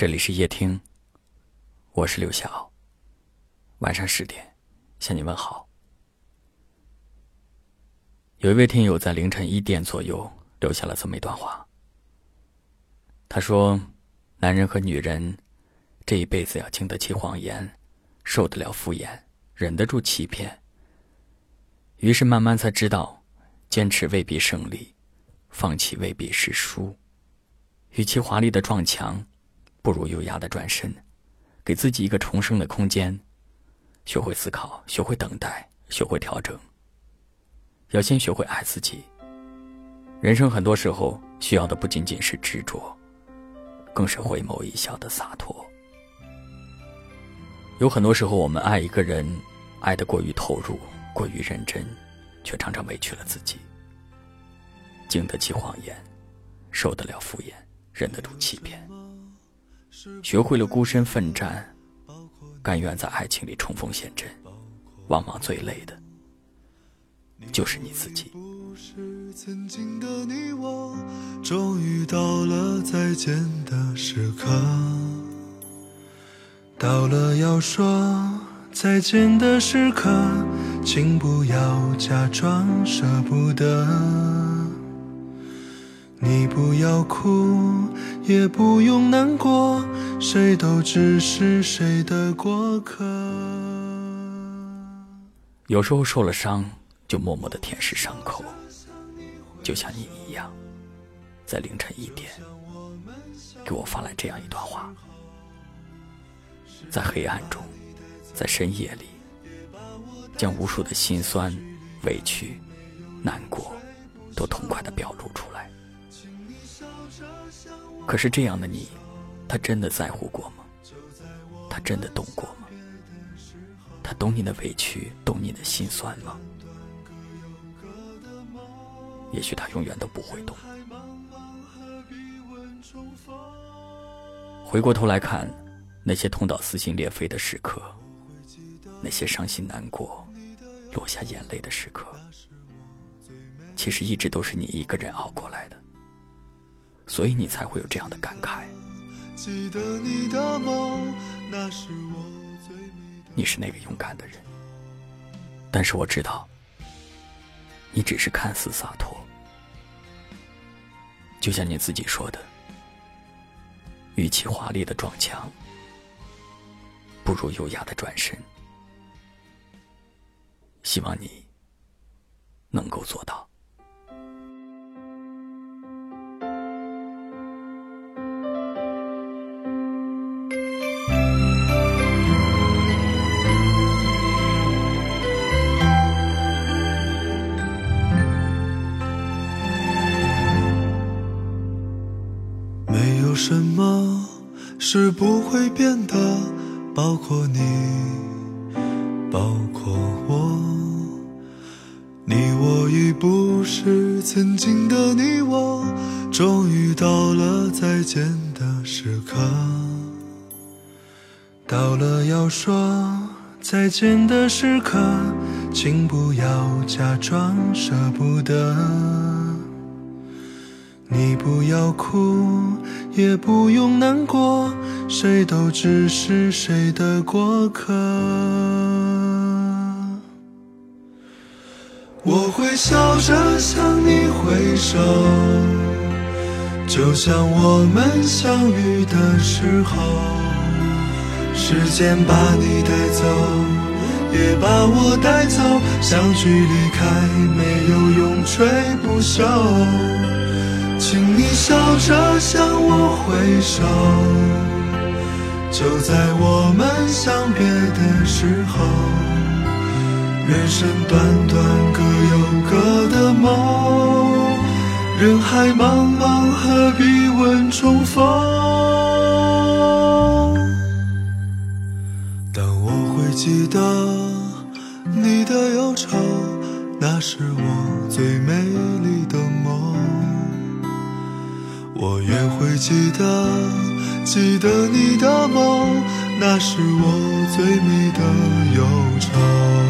这里是夜听，我是刘晓。晚上十点向你问好。有一位听友在凌晨一点左右留下了这么一段话。他说：“男人和女人这一辈子要经得起谎言，受得了敷衍，忍得住欺骗。于是慢慢才知道，坚持未必胜利，放弃未必是输。与其华丽的撞墙。”不如优雅的转身，给自己一个重生的空间，学会思考，学会等待，学会调整。要先学会爱自己。人生很多时候需要的不仅仅是执着，更是回眸一笑的洒脱。有很多时候，我们爱一个人，爱得过于投入，过于认真，却常常委屈了自己。经得起谎言，受得了敷衍，忍得住欺骗。学会了孤身奋战，甘愿在爱情里冲锋陷阵，往往最累的，就是你自己。是曾经的你我终于到了再见的时刻，到了要说再见的时刻，请不要假装舍不得。你不要哭，也不用难过，谁都只是谁的过客。有时候受了伤，就默默的舔舐伤口，就像你一样，在凌晨一点给我发来这样一段话。在黑暗中，在深夜里，将无数的心酸、委屈、难过，都痛快的表露出来。可是这样的你，他真的在乎过吗？他真的懂过吗？他懂你的委屈，懂你的心酸吗？也许他永远都不会懂。回过头来看，那些痛到撕心裂肺的时刻，那些伤心难过、落下眼泪的时刻，其实一直都是你一个人熬过来的。所以你才会有这样的感慨。你是那个勇敢的人，但是我知道，你只是看似洒脱。就像你自己说的，与其华丽的撞墙，不如优雅的转身。希望你能够做到。是不会变的？包括你，包括我。你我已不是曾经的你我，终于到了再见的时刻。到了要说再见的时刻，请不要假装舍不得。你不要哭，也不用难过，谁都只是谁的过客。我会笑着向你挥手，就像我们相遇的时候。时间把你带走，也把我带走，相聚离开，没有永垂不朽。请你笑着向我挥手，就在我们相别的时候。人生短短，各有各的梦。人海茫茫，何必问重逢？但我会记得你的忧愁，那是我最美丽的梦。我也会记得，记得你的梦，那是我最美的忧愁。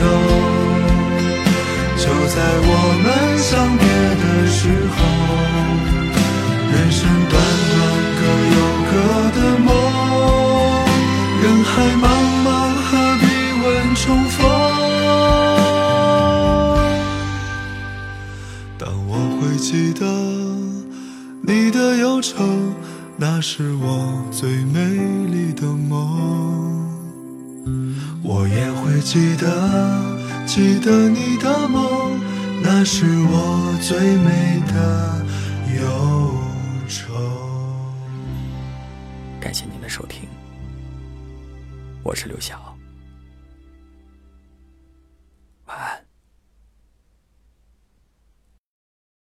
手，就在我们相别的时候。人生短短，各有各的梦。人海茫茫，何必问重逢？但我会记得你的忧愁，那是我最美丽的梦。我也会记得，记得你的梦，那是我最美的忧愁。感谢您的收听，我是刘晓。